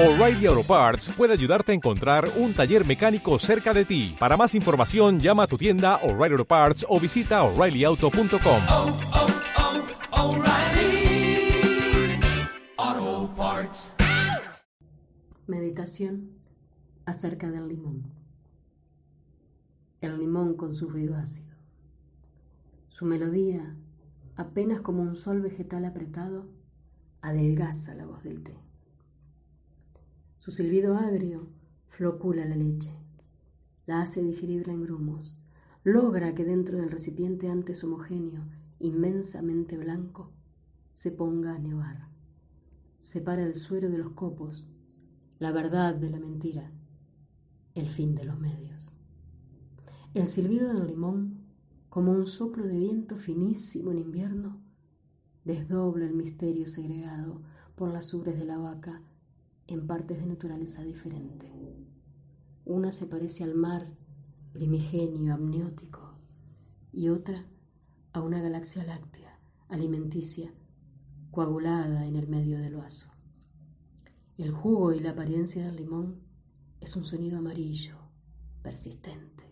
O'Reilly Auto Parts puede ayudarte a encontrar un taller mecánico cerca de ti. Para más información, llama a tu tienda O'Reilly Auto Parts o visita oreillyauto.com. oh, oh, Parts. Meditación acerca del limón. El limón con su ruido ácido. Su melodía, apenas como un sol vegetal apretado, adelgaza la voz del té. Su silbido agrio flocula la leche, la hace digerir en grumos, logra que dentro del recipiente antes homogéneo, inmensamente blanco, se ponga a nevar. Separa el suero de los copos, la verdad de la mentira, el fin de los medios. El silbido del limón, como un soplo de viento finísimo en invierno, desdobla el misterio segregado por las ubres de la vaca en partes de naturaleza diferente. Una se parece al mar primigenio, amniótico, y otra a una galaxia láctea, alimenticia, coagulada en el medio del vaso. El jugo y la apariencia del limón es un sonido amarillo, persistente.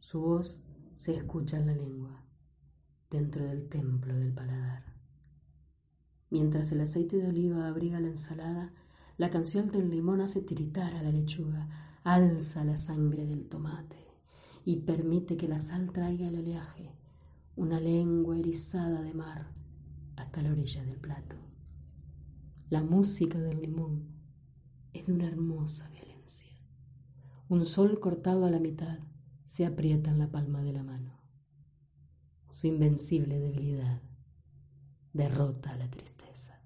Su voz se escucha en la lengua, dentro del templo del paladar. Mientras el aceite de oliva abriga la ensalada, la canción del limón hace tiritar a la lechuga, alza la sangre del tomate y permite que la sal traiga el oleaje, una lengua erizada de mar hasta la orilla del plato. La música del limón es de una hermosa violencia. Un sol cortado a la mitad se aprieta en la palma de la mano. Su invencible debilidad derrota a la tristeza.